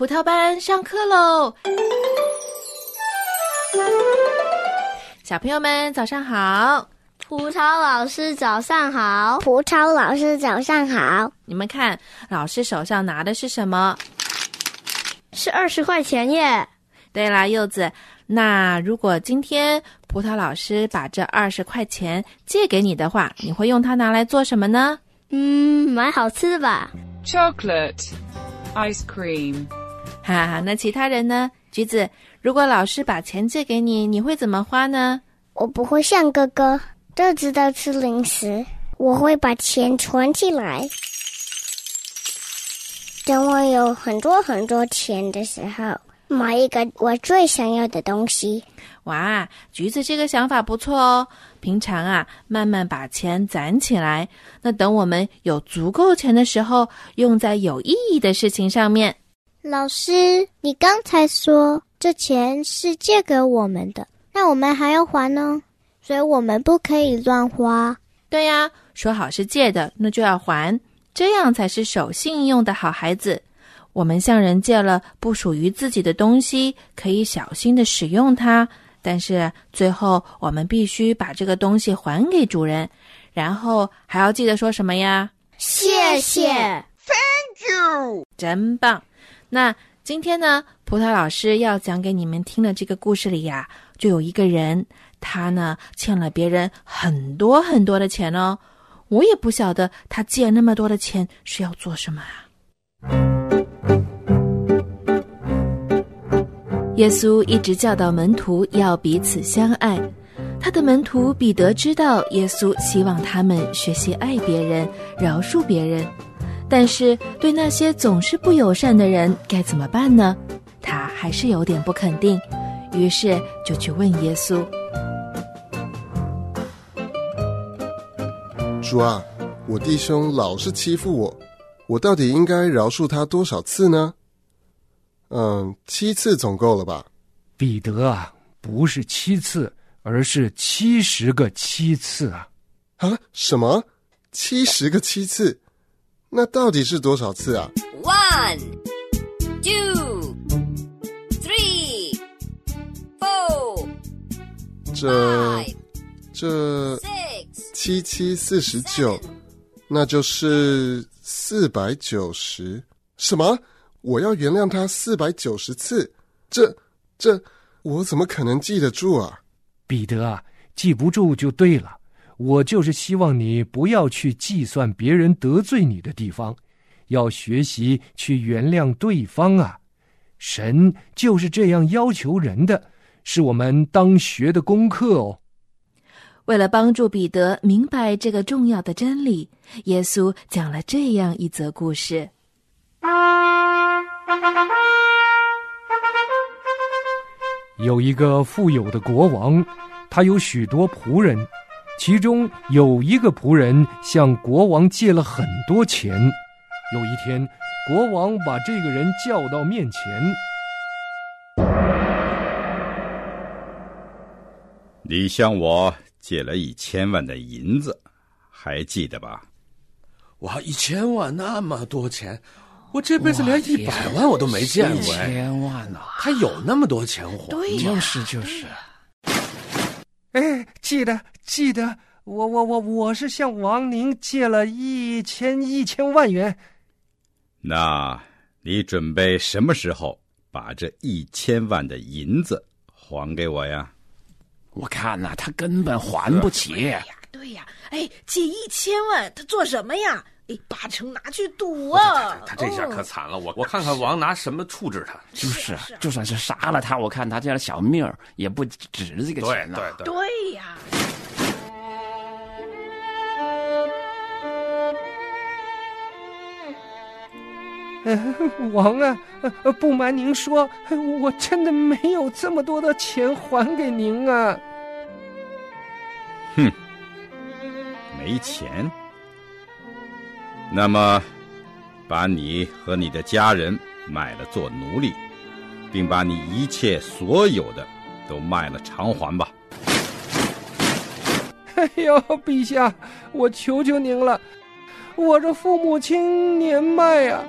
葡萄班上课喽！小朋友们早上好，葡萄老师早上好，葡萄老师早上好。你们看，老师手上拿的是什么？是二十块钱耶！对啦，柚子。那如果今天葡萄老师把这二十块钱借给你的话，你会用它拿来做什么呢？嗯，买好吃的吧。Chocolate ice cream。哈哈，那其他人呢？橘子，如果老师把钱借给你，你会怎么花呢？我不会像哥哥，就知道吃零食。我会把钱存起来，等我有很多很多钱的时候。买一个我最想要的东西。哇，橘子这个想法不错哦。平常啊，慢慢把钱攒起来，那等我们有足够钱的时候，用在有意义的事情上面。老师，你刚才说这钱是借给我们的，那我们还要还呢，所以我们不可以乱花。对呀，说好是借的，那就要还，这样才是守信用的好孩子。我们向人借了不属于自己的东西，可以小心的使用它，但是最后我们必须把这个东西还给主人，然后还要记得说什么呀？谢谢，Thank you，真棒。那今天呢，葡萄老师要讲给你们听的这个故事里呀，就有一个人，他呢欠了别人很多很多的钱哦，我也不晓得他借那么多的钱是要做什么啊。耶稣一直教导门徒要彼此相爱。他的门徒彼得知道耶稣希望他们学习爱别人、饶恕别人，但是对那些总是不友善的人该怎么办呢？他还是有点不肯定，于是就去问耶稣：“主啊，我弟兄老是欺负我，我到底应该饶恕他多少次呢？”嗯，七次总够了吧？彼得啊，不是七次，而是七十个七次啊！啊，什么？七十个七次？那到底是多少次啊？One, two, three, four, 这这七七四十九，那就是四百九十？什么？我要原谅他四百九十次，这这我怎么可能记得住啊？彼得啊，记不住就对了。我就是希望你不要去计算别人得罪你的地方，要学习去原谅对方啊。神就是这样要求人的，是我们当学的功课哦。为了帮助彼得明白这个重要的真理，耶稣讲了这样一则故事。有一个富有的国王，他有许多仆人，其中有一个仆人向国王借了很多钱。有一天，国王把这个人叫到面前：“你向我借了一千万的银子，还记得吧？”“哇，一千万那么多钱！”我这辈子连一百万我都没见过，一千万呐！他有那么多钱花？对，就是就是。哎，记得记得，我我我我是向王宁借了一千一千万元。那你准备什么时候把这一千万的银子还给我呀？我看呐，他根本还不起。对呀，对呀，哎，借一千万他做什么呀？哎八成拿去赌啊！他这下可惨了，我我看看王拿什么处置他？就是，就算是杀了他，我看他这样的小命也不值这个钱呢。对对对呀！王啊，不瞒您说，我真的没有这么多的钱还给您啊！哼，没钱。那么，把你和你的家人卖了做奴隶，并把你一切所有的都卖了偿还吧。哎呦，陛下，我求求您了，我这父母亲年迈呀，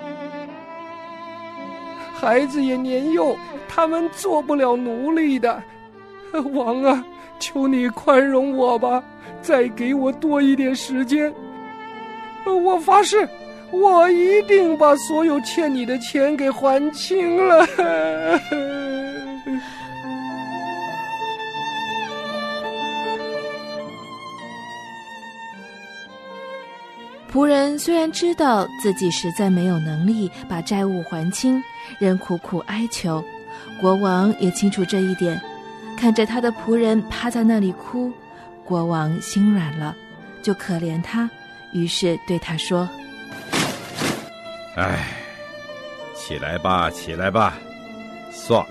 孩子也年幼，他们做不了奴隶的。王啊，求你宽容我吧，再给我多一点时间。我发誓，我一定把所有欠你的钱给还清了。仆人虽然知道自己实在没有能力把债务还清，仍苦苦哀求。国王也清楚这一点，看着他的仆人趴在那里哭，国王心软了，就可怜他，于是对他说：“唉，起来吧，起来吧，算了，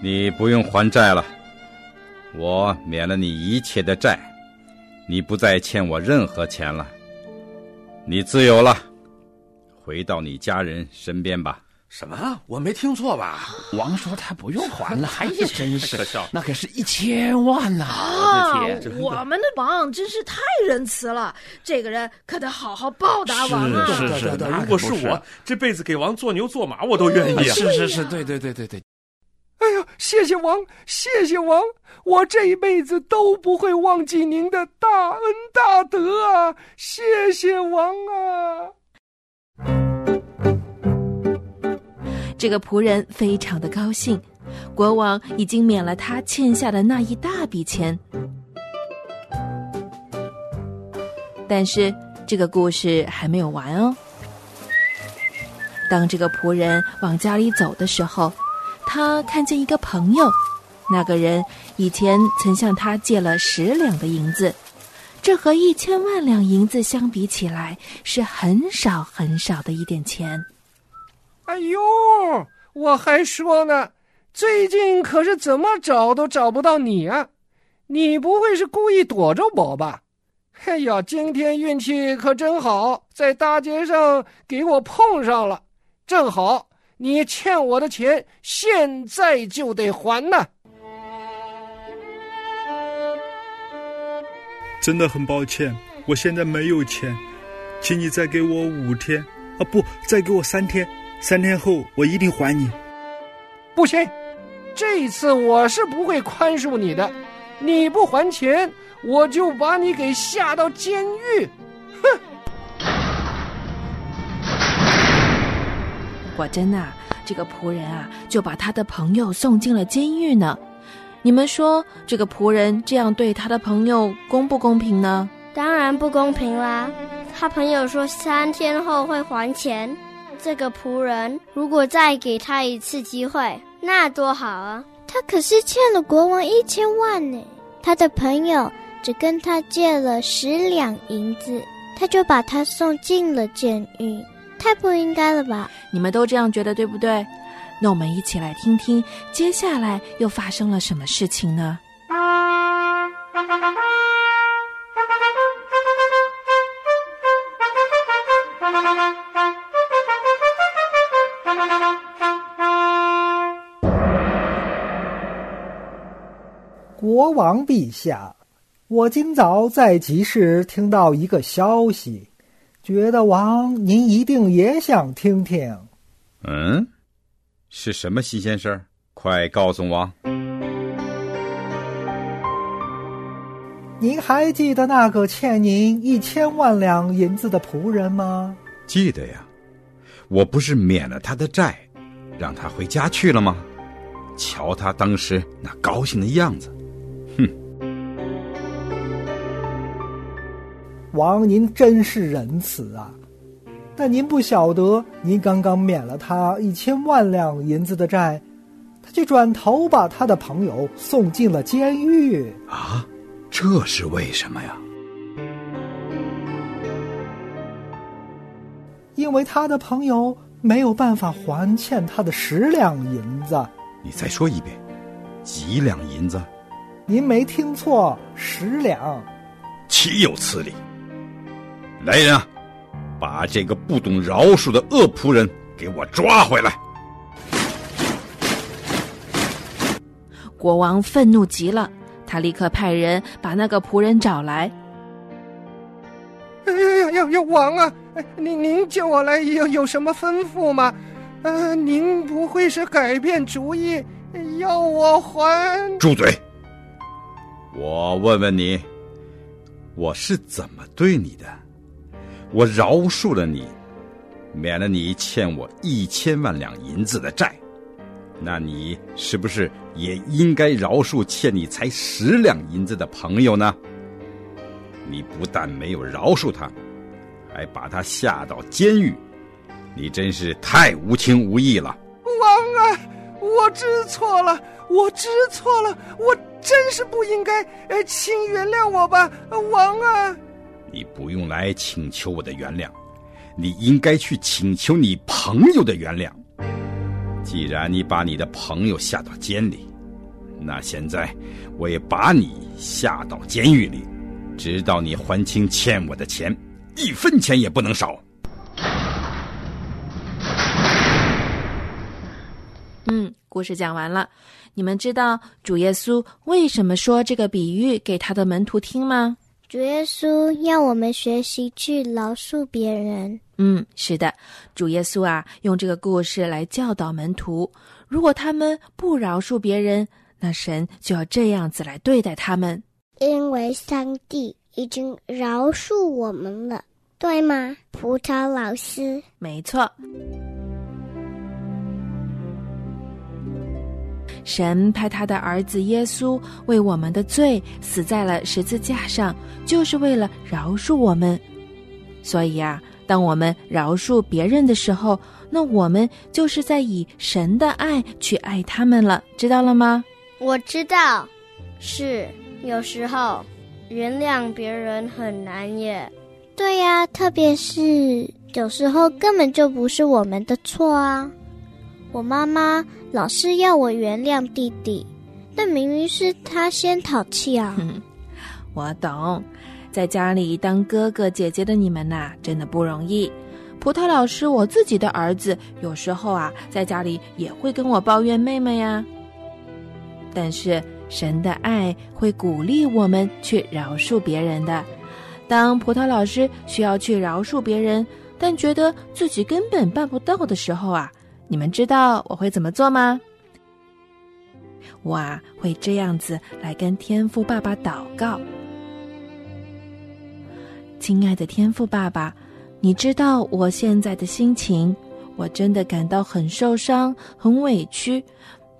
你不用还债了，我免了你一切的债，你不再欠我任何钱了。”你自由了，回到你家人身边吧。什么？我没听错吧？王说他不用还了，还真是可笑。那可是一千万呐！啊我的天，我们的王真是太仁慈了，这个人可得好好报答王啊！是是如果是是我，这辈子给王做牛做马，我都愿意 啊。是是是，对对对对对。哎呀，谢谢王，谢谢王，我这一辈子都不会忘记您的大恩大德啊！谢谢王啊！这个仆人非常的高兴，国王已经免了他欠下的那一大笔钱。但是这个故事还没有完哦。当这个仆人往家里走的时候，他看见一个朋友，那个人以前曾向他借了十两的银子，这和一千万两银子相比起来，是很少很少的一点钱。哎呦，我还说呢，最近可是怎么找都找不到你啊！你不会是故意躲着我吧？哎呀，今天运气可真好，在大街上给我碰上了，正好你欠我的钱现在就得还呢。真的很抱歉，我现在没有钱，请你再给我五天啊，不，再给我三天，三天后我一定还你。不行，这次我是不会宽恕你的，你不还钱，我就把你给下到监狱。哼！果真呐、这个仆人啊，就把他的朋友送进了监狱呢。你们说，这个仆人这样对他的朋友公不公平呢？当然不公平啦！他朋友说三天后会还钱，这个仆人如果再给他一次机会，那多好啊！他可是欠了国王一千万呢。他的朋友只跟他借了十两银子，他就把他送进了监狱，太不应该了吧？你们都这样觉得对不对？那我们一起来听听接下来又发生了什么事情呢？国王陛下，我今早在集市听到一个消息，觉得王您一定也想听听。嗯，是什么新鲜事儿？快告诉王！您还记得那个欠您一千万两银子的仆人吗？记得呀，我不是免了他的债，让他回家去了吗？瞧他当时那高兴的样子，王您真是仁慈啊！但您不晓得，您刚刚免了他一千万两银子的债，他就转头把他的朋友送进了监狱啊！这是为什么呀？因为他的朋友没有办法还欠他的十两银子。你再说一遍，几两银子？您没听错，十两。岂有此理！来人啊，把这个不懂饶恕的恶仆人给我抓回来！国王愤怒极了，他立刻派人把那个仆人找来。哎呀呀呀！王啊，您您叫我来有有什么吩咐吗？呃，您不会是改变主意，要我还？住嘴！我问问你，我是怎么对你的？我饶恕了你，免了你欠我一千万两银子的债，那你是不是也应该饶恕欠你才十两银子的朋友呢？你不但没有饶恕他，还把他下到监狱。你真是太无情无义了，王啊！我知错了，我知错了，我真是不应该。呃，请原谅我吧，王啊！你不用来请求我的原谅，你应该去请求你朋友的原谅。既然你把你的朋友下到监里，那现在我也把你下到监狱里，直到你还清欠我的钱，一分钱也不能少。嗯，故事讲完了。你们知道主耶稣为什么说这个比喻给他的门徒听吗？主耶稣要我们学习去饶恕别人。嗯，是的，主耶稣啊，用这个故事来教导门徒：如果他们不饶恕别人，那神就要这样子来对待他们。因为上帝已经饶恕我们了，对吗，葡萄老师？没错。神派他的儿子耶稣为我们的罪死在了十字架上，就是为了饶恕我们。所以啊，当我们饶恕别人的时候，那我们就是在以神的爱去爱他们了，知道了吗？我知道，是有时候原谅别人很难耶。对呀，特别是有时候根本就不是我们的错啊。我妈妈老师要我原谅弟弟，但明明是他先淘气啊！我懂，在家里当哥哥姐姐的你们呐，真的不容易。葡萄老师，我自己的儿子，有时候啊，在家里也会跟我抱怨妹妹呀。但是神的爱会鼓励我们去饶恕别人的。当葡萄老师需要去饶恕别人，但觉得自己根本办不到的时候啊。你们知道我会怎么做吗？我啊会这样子来跟天父爸爸祷告。亲爱的天父爸爸，你知道我现在的心情，我真的感到很受伤、很委屈。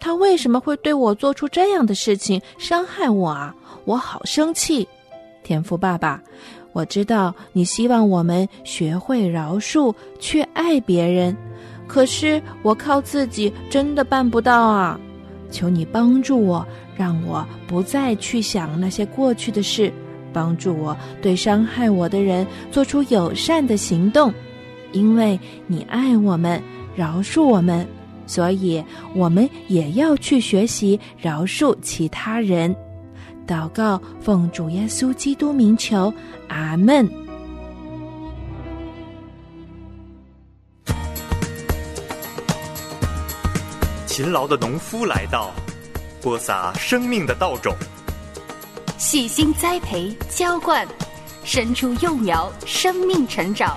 他为什么会对我做出这样的事情，伤害我啊？我好生气！天父爸爸，我知道你希望我们学会饶恕，去爱别人。可是我靠自己真的办不到啊！求你帮助我，让我不再去想那些过去的事，帮助我对伤害我的人做出友善的行动。因为你爱我们，饶恕我们，所以我们也要去学习饶恕其他人。祷告，奉主耶稣基督名求，阿门。勤劳的农夫来到，播撒生命的稻种，细心栽培浇灌，伸出幼苗，生命成长，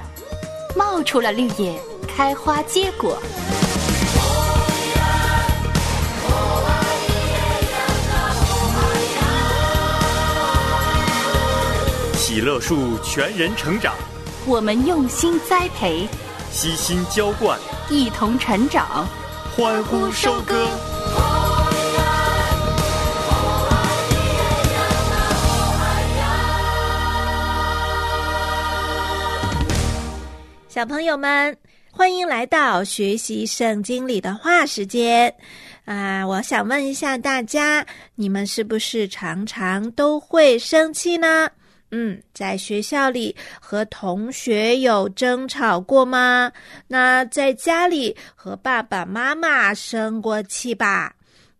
冒出了绿叶，开花结果。喜乐树全人成长，我们用心栽培，悉心浇灌，一同成长。欢呼收割！小朋友们，欢迎来到学习圣经里的话时间啊！我想问一下大家，你们是不是常常都会生气呢？嗯，在学校里和同学有争吵过吗？那在家里和爸爸妈妈生过气吧？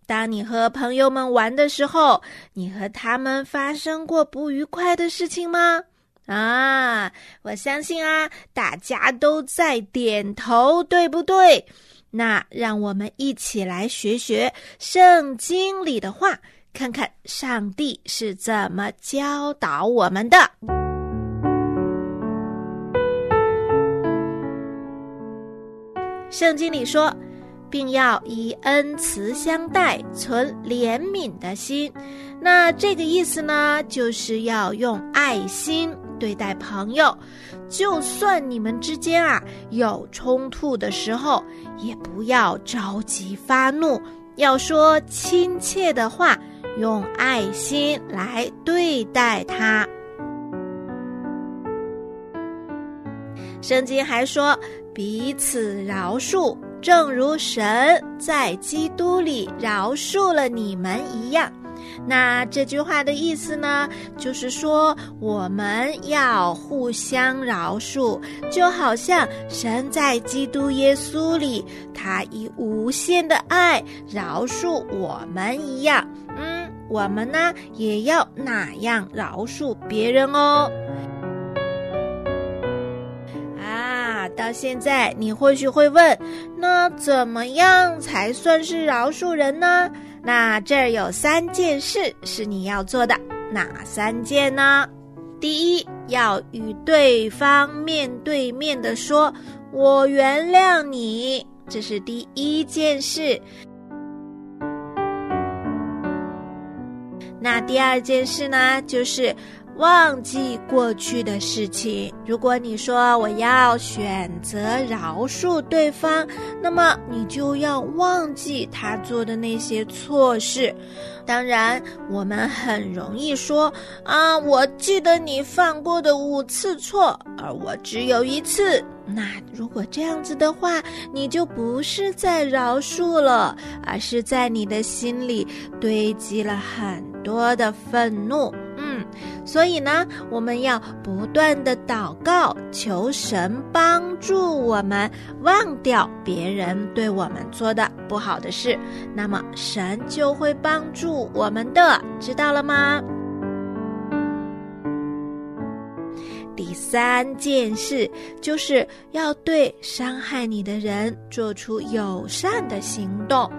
当你和朋友们玩的时候，你和他们发生过不愉快的事情吗？啊，我相信啊，大家都在点头，对不对？那让我们一起来学学圣经里的话。看看上帝是怎么教导我们的。圣经里说，并要以恩慈相待，存怜悯的心。那这个意思呢，就是要用爱心对待朋友，就算你们之间啊有冲突的时候，也不要着急发怒，要说亲切的话，用爱心来对待他。圣经还说，彼此饶恕，正如神在基督里饶恕了你们一样。那这句话的意思呢，就是说我们要互相饶恕，就好像神在基督耶稣里，他以无限的爱饶恕我们一样。我们呢也要那样饶恕别人哦。啊，到现在你或许会问，那怎么样才算是饶恕人呢？那这儿有三件事是你要做的，哪三件呢？第一，要与对方面对面的说“我原谅你”，这是第一件事。那第二件事呢，就是。忘记过去的事情。如果你说我要选择饶恕对方，那么你就要忘记他做的那些错事。当然，我们很容易说啊，我记得你犯过的五次错，而我只有一次。那如果这样子的话，你就不是在饶恕了，而是在你的心里堆积了很多的愤怒。嗯，所以呢，我们要不断的祷告，求神帮助我们忘掉别人对我们做的不好的事，那么神就会帮助我们的，知道了吗？第三件事就是要对伤害你的人做出友善的行动，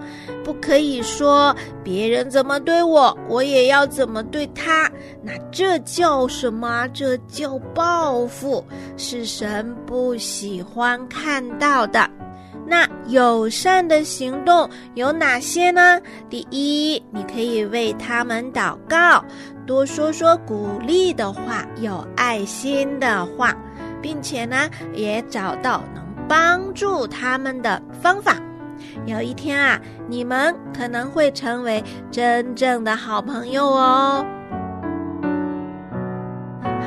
不可以说别人怎么对我，我也要怎么对他。那这叫什么？这叫报复，是神不喜欢看到的。那友善的行动有哪些呢？第一，你可以为他们祷告。多说说鼓励的话，有爱心的话，并且呢，也找到能帮助他们的方法。有一天啊，你们可能会成为真正的好朋友哦。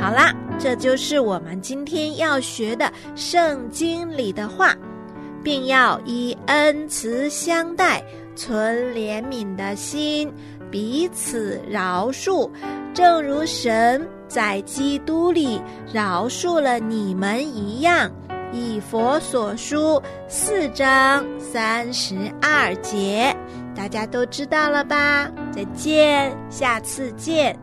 好啦，这就是我们今天要学的圣经里的话，并要以恩慈相待，存怜悯的心。彼此饶恕，正如神在基督里饶恕了你们一样。以佛所书四章三十二节，大家都知道了吧？再见，下次见。